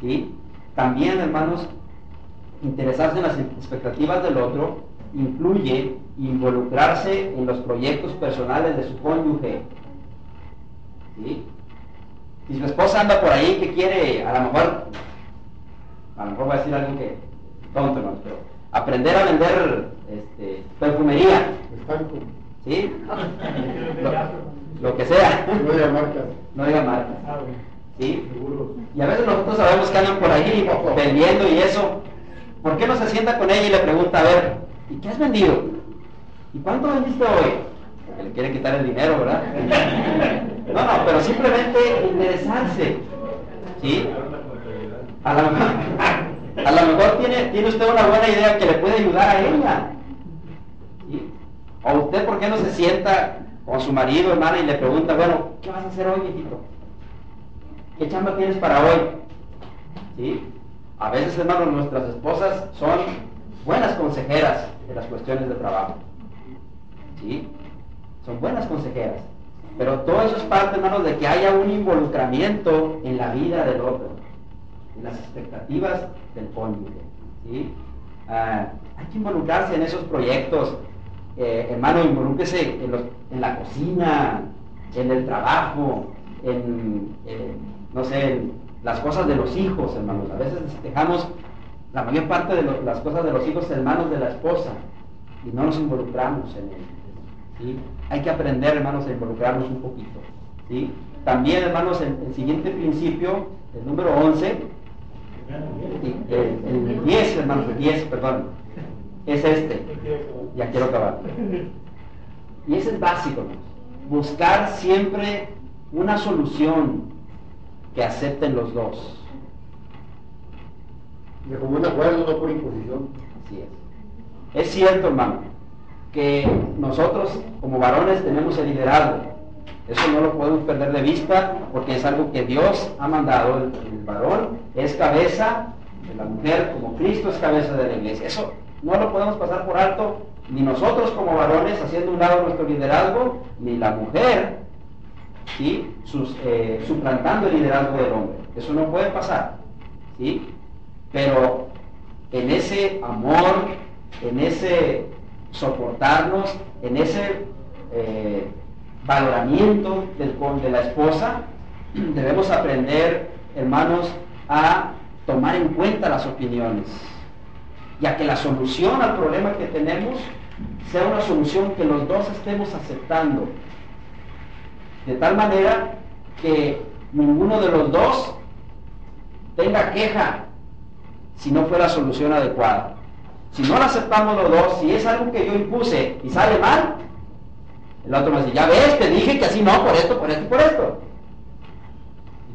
¿sí? También, hermanos, interesarse en las expectativas del otro incluye involucrarse en los proyectos personales de su cónyuge. ¿sí? Si su esposa anda por ahí que quiere, a lo mejor a lo mejor va a decir algo que tonto, ¿no? Pero aprender a vender este, perfumería. ¿Sí? Lo, que sea. No diga marcas. No diga marcas. ¿Sí? Y a veces nosotros sabemos que andan por ahí vendiendo y eso. ¿Por qué no se sienta con ella y le pregunta, a ver, ¿y qué has vendido? ¿Y cuánto vendiste hoy? Porque le quiere quitar el dinero, ¿verdad? No, no, pero simplemente interesarse. ¿Sí? A lo mejor, a lo mejor tiene, tiene usted una buena idea que le puede ayudar a ella. O usted, ¿por qué no se sienta con su marido, hermana, y le pregunta, bueno, ¿qué vas a hacer hoy, hijito? ¿Qué chamba tienes para hoy? ¿Sí? A veces, hermanos, nuestras esposas son buenas consejeras de las cuestiones de trabajo. ¿Sí? Son buenas consejeras. Pero todo eso es parte, hermanos, de que haya un involucramiento en la vida del otro las expectativas del cónyuge. ¿sí? Ah, hay que involucrarse en esos proyectos. Eh, hermano, involúquese en, la cocina, en el trabajo, en, no sé, en las cosas de los hijos, hermanos. A veces dejamos la mayor parte de las cosas de los hijos en manos de la esposa y no nos involucramos en ello. ¿sí? Hay que aprender, hermanos, a involucrarnos un poquito. ¿sí? También, hermanos, el, el siguiente principio, el número 11, el, 10, hermanos, el 10, perdón, es este. Ya quiero acabar. Y ese es básico, Buscar siempre una solución que acepten los dos. De común acuerdo, no por imposición. Así es. Es cierto, hermano, que nosotros como varones tenemos el liderazgo eso no lo podemos perder de vista porque es algo que Dios ha mandado. El, varón es cabeza de la mujer como Cristo es cabeza de la iglesia. Eso no lo podemos pasar por alto ni nosotros como varones haciendo un lado nuestro liderazgo, ni la mujer ¿sí? Eh, suplantando el liderazgo del hombre. Eso no puede pasar. ¿sí? Pero en ese amor, en ese soportarnos, en ese eh, valoramiento del, de la esposa, debemos aprender, hermanos, a tomar en cuenta las opiniones, ya que la solución al problema que tenemos sea una solución que los dos estemos aceptando, de tal manera que ninguno de los dos tenga queja si no fuera solución adecuada. Si no la aceptamos los dos, si es algo que yo impuse y sale mal, el otro me dice, ya ves, te dije que así no, por esto, por esto y por esto.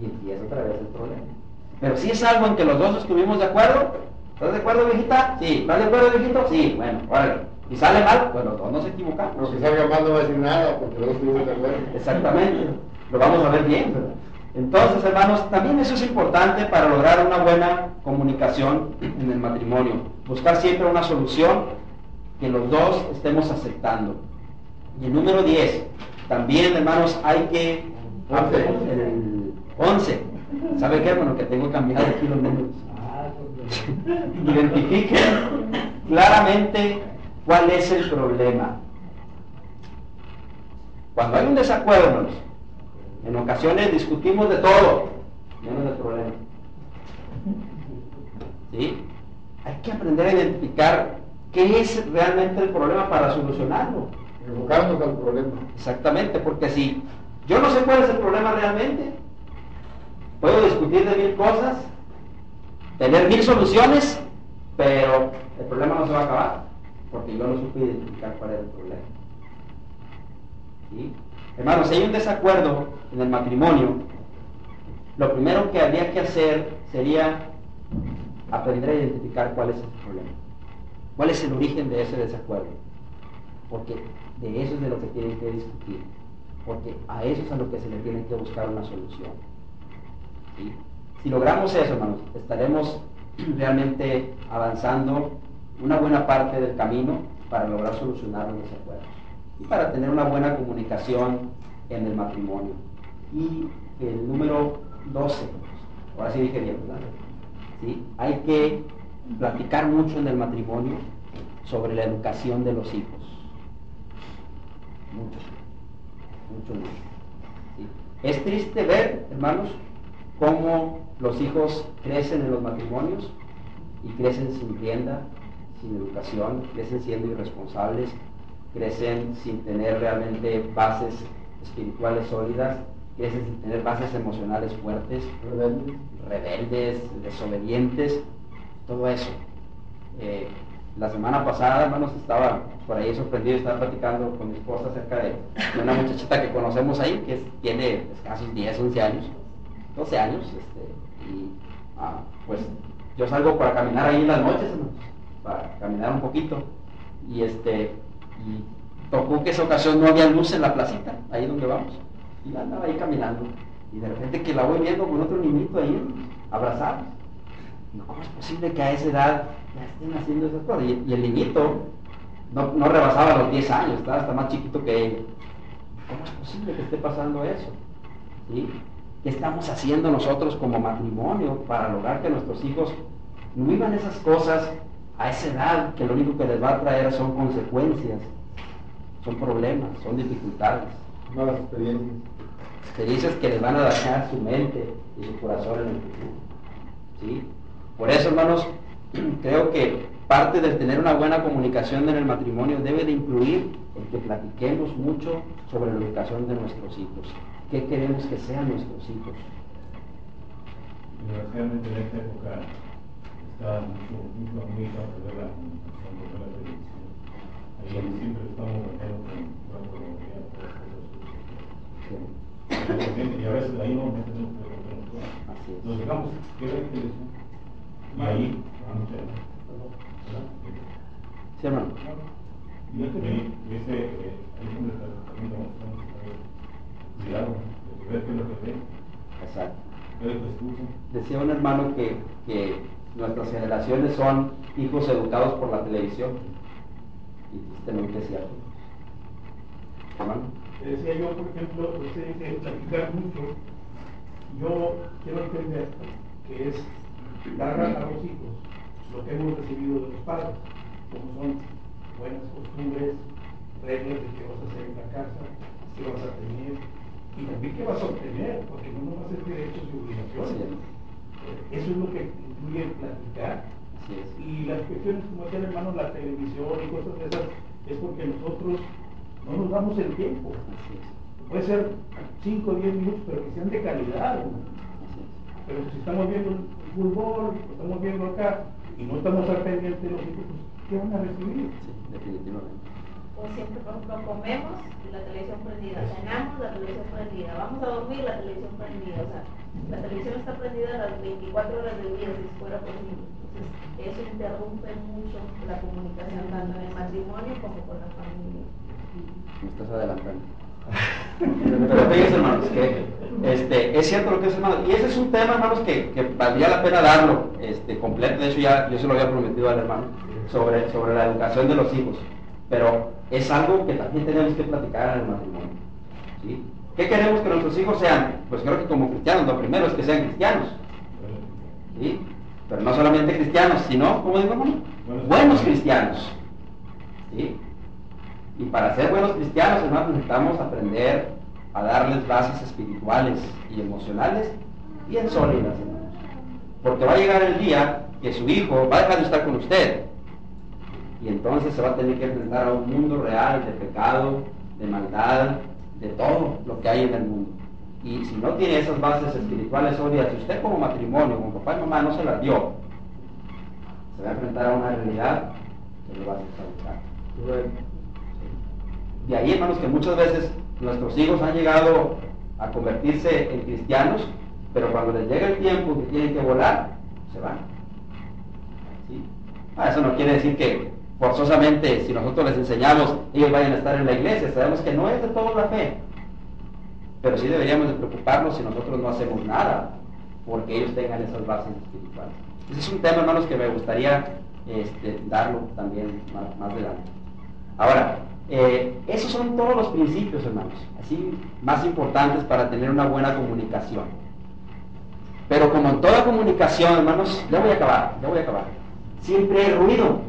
Y empieza otra vez el problema. Pero si es algo en que los dos estuvimos de acuerdo, ¿estás de acuerdo, viejita? Sí. ¿Estás de acuerdo, viejito? Sí. Bueno, órale. Y sale mal, pues los dos nos equivocamos. Lo que salga mal no va a decir nada porque no estuvimos de acuerdo. Exactamente. Lo vamos a ver bien, ¿verdad? Entonces, hermanos, también eso es importante para lograr una buena comunicación en el matrimonio. Buscar siempre una solución que los dos estemos aceptando. Y el número 10, también, hermanos, hay que... Once. El 11. ¿Sabe qué, hermano? Que tengo que cambiar aquí los números. Identifiquen claramente cuál es el problema. Cuando hay un desacuerdo, en ocasiones discutimos de todo, menos del problema. ¿Sí? Hay que aprender a identificar qué es realmente el problema para solucionarlo. Enfocarnos al problema. Exactamente, porque si yo no sé cuál es el problema realmente, puedo discutir de mil cosas, tener mil soluciones, pero el problema no se va a acabar, porque yo no supe identificar cuál era el problema. ¿Sí? Hermanos, si hay un desacuerdo en el matrimonio, lo primero que habría que hacer sería aprender a identificar cuál es el problema, cuál es el origen de ese desacuerdo, porque de eso es de lo que tienen que discutir, porque a eso es a lo que se le tiene que buscar una solución. ¿sí? Si logramos eso, hermanos, estaremos realmente avanzando una buena parte del camino para lograr solucionar los desacuerdos y para tener una buena comunicación en el matrimonio. Y el número 12, ahora sí dije bien, ¿verdad? ¿Sí? Hay que platicar mucho en el matrimonio sobre la educación de los hijos. Mucho, mucho, mucho. Es triste ver, hermanos, cómo los hijos crecen en los matrimonios y crecen sin rienda, sin educación, crecen siendo irresponsables, crecen sin tener realmente bases espirituales sólidas, crecen sin tener bases emocionales fuertes, Rebeldes. rebeldes, desobedientes, todo eso. Eh, la semana pasada, hermanos, estaba por ahí sorprendido, estaba platicando con mi esposa acerca de, de una muchachita que conocemos ahí, que es- tiene escasos 10, 11 años, 12 años, este, y ah, pues yo salgo para caminar ahí en las noches, hermanos, para caminar un poquito, y este, y tocó que esa ocasión no había luz en la placita, ahí donde vamos, y andaba ahí caminando, y de repente que la voy viendo con otro niñito ahí, abrazados, Digo, ¿cómo es posible que a esa edad ya estén haciendo esas cosas? Y, el niñito no, no rebasaba los 10 años, estaba hasta más chiquito que ella. ¿Cómo es posible que esté pasando eso? ¿Sí? ¿Qué estamos haciendo nosotros como matrimonio para lograr que nuestros hijos no vivan esas cosas a esa edad que lo único que les va a traer son consecuencias, son problemas, son dificultades? Malas experiencias. experiencias que les van a dañar su mente y su corazón en el futuro. ¿Sí? Por eso, hermanos, creo que parte de tener una buena comunicación en el matrimonio debe de incluir el que platiquemos mucho sobre la educación de nuestros hijos. ¿Qué queremos que sean nuestros hijos? Desgraciadamente en esta época está mucho, la la estamos con la que metemos todo. Así es. Nos dejamos que ver televisión. Y ahí hay mucha. ¿verdad? Sí, hermano. Y este, y ese, eh, ahí es donde está también vamos a tener cuidado, de ver qué es lo que ve, Exacto. Decía un hermano que, que nuestras generaciones son hijos educados por la televisión. Y tristemente es cierto. Hermano. Te decía yo, por ejemplo, usted dice platicar mucho. Yo quiero entender que es dar a los hijos lo que hemos recibido de los padres, como son buenas costumbres, reglas de qué vas a hacer en la casa, qué vas a tener y también qué vas a obtener, porque no nomás es derechos y obligaciones. es. Eh, Eso es lo que incluye el platicar. Así es. Y las cuestiones, como decía el hermano, la televisión y cosas de esas, es porque nosotros no nos damos el tiempo. Así es. puede ser 5 o 10 minutos, pero que sean de calidad. Pero si estamos viendo el fútbol, estamos viendo acá, y no estamos al pendiente de los hijos, pues, ¿qué van a recibir? Sí, definitivamente. O siempre, por ejemplo, comemos y la televisión prendida, cenamos la televisión prendida, vamos a dormir la televisión prendida, o sea, la televisión está prendida las 24 horas del día si fuera posible. Entonces, eso interrumpe mucho la comunicación tanto en el matrimonio como con la familia. Me estás adelantando. Pero fíjense, hermanos, que este, es cierto lo que es, hermanos, y ese es un tema, hermanos, que, que valdría la pena darlo este, completo. De hecho, ya yo se lo había prometido al hermano sobre, sobre la educación de los hijos. Pero es algo que también tenemos que platicar en el matrimonio. ¿sí? ¿Qué queremos que nuestros hijos sean? Pues creo que como cristianos, lo primero es que sean cristianos. ¿sí? Pero no solamente cristianos, sino, ¿cómo digo? Buenos cristianos. ¿sí? Y para ser buenos cristianos, hermanos, necesitamos aprender a darles bases espirituales y emocionales bien sólidas, hermanos. Porque va a llegar el día que su hijo va a dejar de estar con usted. Y entonces se va a tener que enfrentar a un mundo real de pecado, de maldad, de todo lo que hay en el mundo. Y si no tiene esas bases espirituales sólidas, si usted como matrimonio, como papá y mamá no se las dio, se va a enfrentar a una realidad que lo va a desestabilizar. De ahí, hermanos, que muchas veces nuestros hijos han llegado a convertirse en cristianos, pero cuando les llega el tiempo que tienen que volar, se van. ¿Sí? Ah, eso no quiere decir que forzosamente, si nosotros les enseñamos, ellos vayan a estar en la iglesia. Sabemos que no es de toda la fe. Pero sí deberíamos de preocuparnos si nosotros no hacemos nada porque ellos tengan esas bases espirituales. Ese es un tema, hermanos, que me gustaría este, darlo también más, más adelante. Ahora, eh, esos son todos los principios, hermanos, así más importantes para tener una buena comunicación. Pero como en toda comunicación, hermanos, ya voy a acabar, ya voy a acabar. Siempre hay ruido.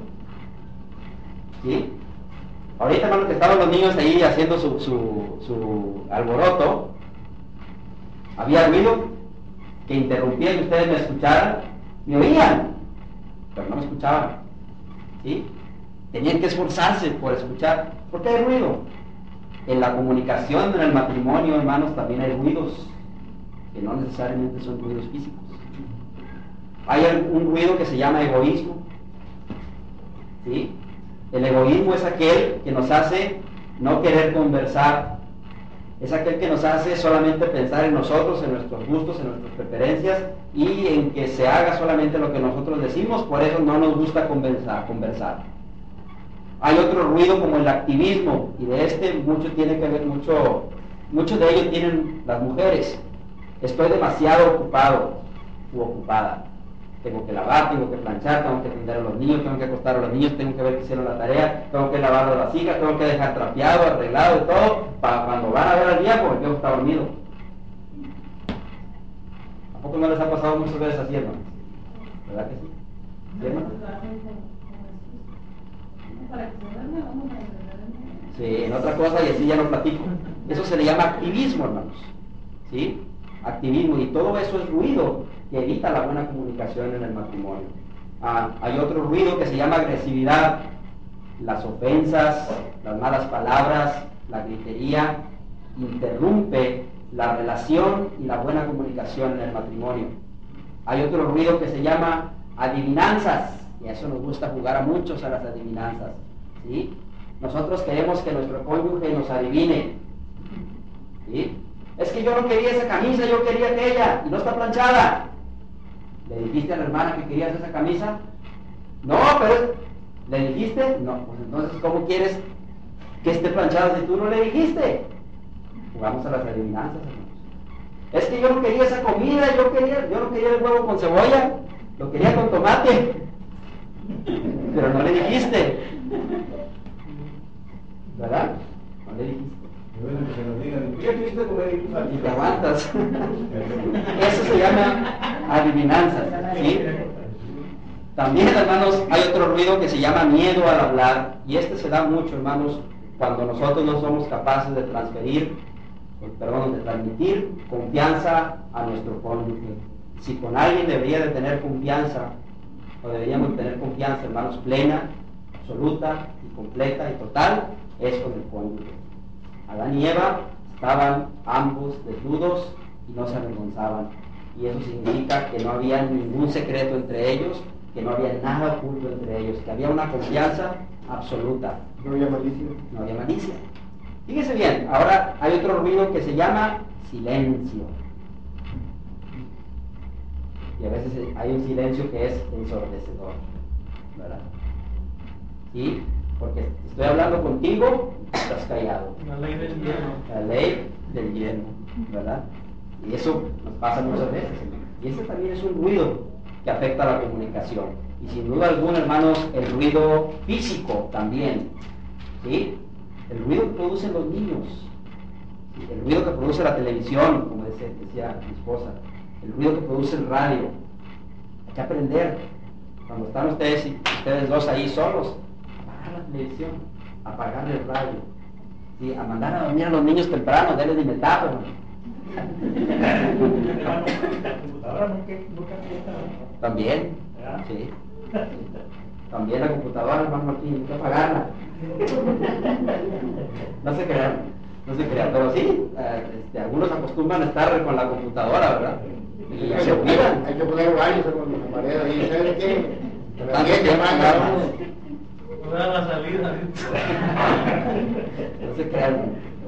¿Sí? Ahorita, hermanos, que estaban los niños ahí haciendo su, su, su alboroto, había ruido que interrumpía y ustedes me escucharan, me oían, pero no me escuchaban. ¿Sí? Tenían que esforzarse por escuchar, porque hay ruido. En la comunicación, en el matrimonio, hermanos, también hay ruidos, que no necesariamente son ruidos físicos. Hay un ruido que se llama egoísmo. ¿sí? El egoísmo es aquel que nos hace no querer conversar. Es aquel que nos hace solamente pensar en nosotros, en nuestros gustos, en nuestras preferencias y en que se haga solamente lo que nosotros decimos. Por eso no nos gusta conversar. Hay otro ruido como el activismo y de este mucho tiene que ver, mucho, muchos de ellos tienen las mujeres. Estoy demasiado ocupado u ocupada tengo que lavar, tengo que planchar, tengo que atender a los niños, tengo que acostar a los niños, tengo que ver que hicieron la tarea, tengo que lavar las vasijas, tengo que dejar trapeado, arreglado y todo, para cuando van a ver al día porque yo está dormido. ¿A poco no les ha pasado muchas veces así, hermanos? ¿Verdad que sí? ¿Sí? Sí, en otra cosa y así ya no platico. Eso se le llama activismo, hermanos. ¿Sí? Activismo. Y todo eso es ruido que evita la buena comunicación en el matrimonio. Ah, hay otro ruido que se llama agresividad, las ofensas, las malas palabras, la gritería, interrumpe la relación y la buena comunicación en el matrimonio. Hay otro ruido que se llama adivinanzas, y a eso nos gusta jugar a muchos a las adivinanzas. ¿sí? Nosotros queremos que nuestro cónyuge nos adivine. ¿sí? Es que yo no quería esa camisa, yo quería aquella, y no está planchada. ¿Le dijiste a la hermana que querías esa camisa? No, pero ¿le dijiste? No, pues entonces ¿cómo quieres que esté planchada si tú no le dijiste? Jugamos a las adivinanzas, hermanos. Es que yo no quería esa comida, yo quería, yo no quería el huevo con cebolla, lo quería con tomate. Pero no le dijiste. ¿Verdad? No le dijiste. Y te aguantas. Eso se llama adivinanzas. ¿sí? También, hermanos, hay otro ruido que se llama miedo al hablar. Y este se da mucho, hermanos, cuando nosotros no somos capaces de transferir, perdón, de transmitir confianza a nuestro cónyuge. Si con alguien debería de tener confianza, o deberíamos tener confianza, hermanos, plena, absoluta y completa y total, es con el cónyuge. Adán y Eva estaban ambos desnudos y no se avergonzaban. Y eso significa que no había ningún secreto entre ellos, que no había nada oculto entre ellos, que había una confianza absoluta. No había malicia. No había malicia. Fíjese bien, ahora hay otro ruido que se llama silencio. Y a veces hay un silencio que es ensordecedor, ¿verdad? ¿Sí? Porque estoy hablando contigo, estás callado. La ley del hielo. La ley del hielo, ¿verdad? Y eso nos pasa muchas veces. Y ese también es un ruido que afecta a la comunicación. Y sin duda alguna, hermanos, el ruido físico también. ¿Sí? El ruido que producen los niños. El ruido que produce la televisión, como decía, decía mi esposa. El ruido que produce el radio. Hay que aprender. Cuando están ustedes y ustedes dos ahí solos, televisión, apagar el radio. ¿Sí? A mandar a dormir a los niños temprano, denles de metáfora. La computadora nunca, nunca fiesta. También, sí. También la computadora, hermano Martín, hay que apagarla. No se crean, no se crean, pero sí, eh, este, algunos acostumbran a estar con la computadora, ¿verdad? Y Hay se que, olvidan. hay que poner hermano, en la pared ahí. ¿Sabes qué? Tanto La salida. No se.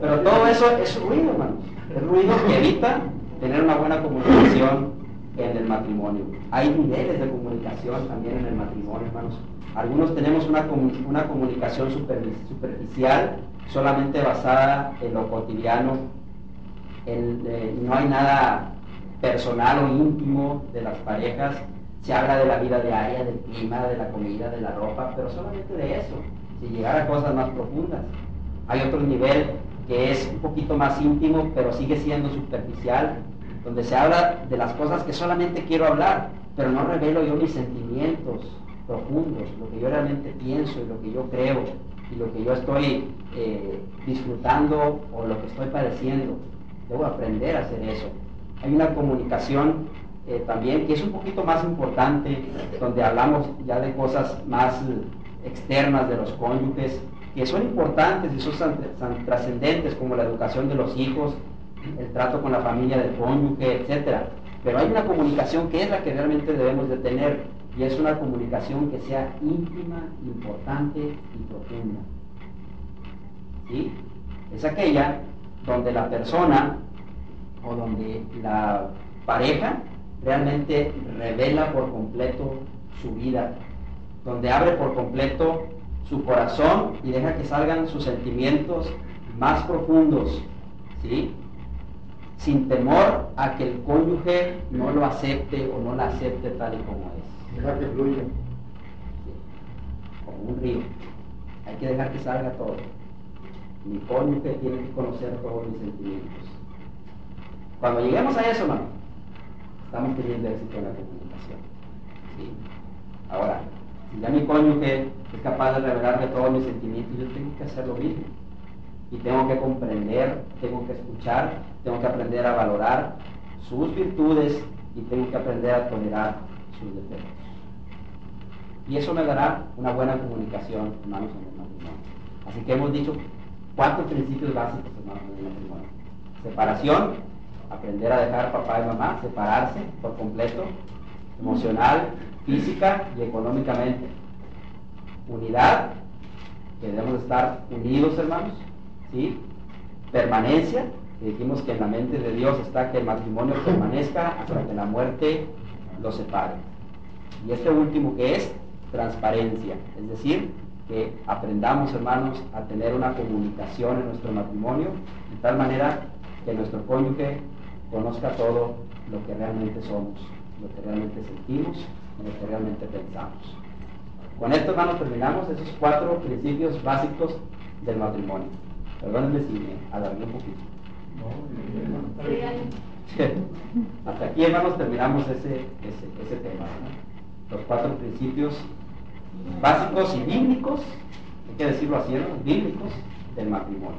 Pero todo eso es ruido, hermanos. Es ruido que evita tener una buena comunicación en el matrimonio. Hay niveles de comunicación también en el matrimonio, hermanos. Algunos tenemos una, una comunicación super- superficial, solamente basada en lo cotidiano, en, eh, no hay nada personal o íntimo de las parejas. Se habla de la vida diaria, del clima, de la comida, de la ropa, pero solamente de eso, sin llegar a cosas más profundas. Hay otro nivel que es un poquito más íntimo, pero sigue siendo superficial, donde se habla de las cosas que solamente quiero hablar, pero no revelo yo mis sentimientos profundos, lo que yo realmente pienso y lo que yo creo y lo que yo estoy eh, disfrutando o lo que estoy padeciendo. Debo aprender a hacer eso. Hay una comunicación eh, también que es un poquito más importante, donde hablamos ya de cosas más eh, externas de los cónyuges, que son importantes y son trascendentes, como la educación de los hijos, el trato con la familia del cónyuge, etcétera. Pero hay una comunicación que es la que realmente debemos de tener y es una comunicación que sea íntima, importante y profunda. ¿Sí? Es aquella donde la persona o donde la pareja realmente revela por completo su vida, donde abre por completo su corazón y deja que salgan sus sentimientos más profundos, ¿sí? Sin temor a que el cónyuge no lo acepte o no la acepte tal y como es Dejar que fluya. como un río. Hay que dejar que salga todo. Mi cónyuge tiene que conocer todos mis sentimientos. Cuando lleguemos a eso, hermano, estamos teniendo éxito en la comunicación. ¿sí? Ahora, si ya mi cónyuge es capaz de revelarme todos mis sentimientos, yo tengo que hacer lo mismo. Y tengo que comprender, tengo que escuchar, tengo que aprender a valorar sus virtudes y tengo que aprender a tolerar sus defectos. Y eso me dará una buena comunicación, hermanos, en el. Así que hemos dicho cuatro principios básicos, hermanos, en el matrimonio. Separación, aprender a dejar papá y mamá, separarse por completo, emocional, física y económicamente. Unidad, que debemos estar unidos, hermanos, ¿sí? Permanencia, que dijimos que en la mente de Dios está que el matrimonio permanezca hasta que la muerte los separe. Y este último que es transparencia, es decir, que aprendamos, hermanos, a tener una comunicación en nuestro matrimonio, de tal manera que nuestro cónyuge conozca todo lo que realmente somos, lo que realmente sentimos y lo que realmente pensamos. Con esto, hermanos, terminamos esos cuatro principios básicos del matrimonio. Perdónenme si me alargué un poquito. Hasta aquí, hermanos, terminamos ese, ese, ese tema. ¿no? Los cuatro principios básicos y bíblicos, hay que decirlo así, ¿no? bíblicos del matrimonio.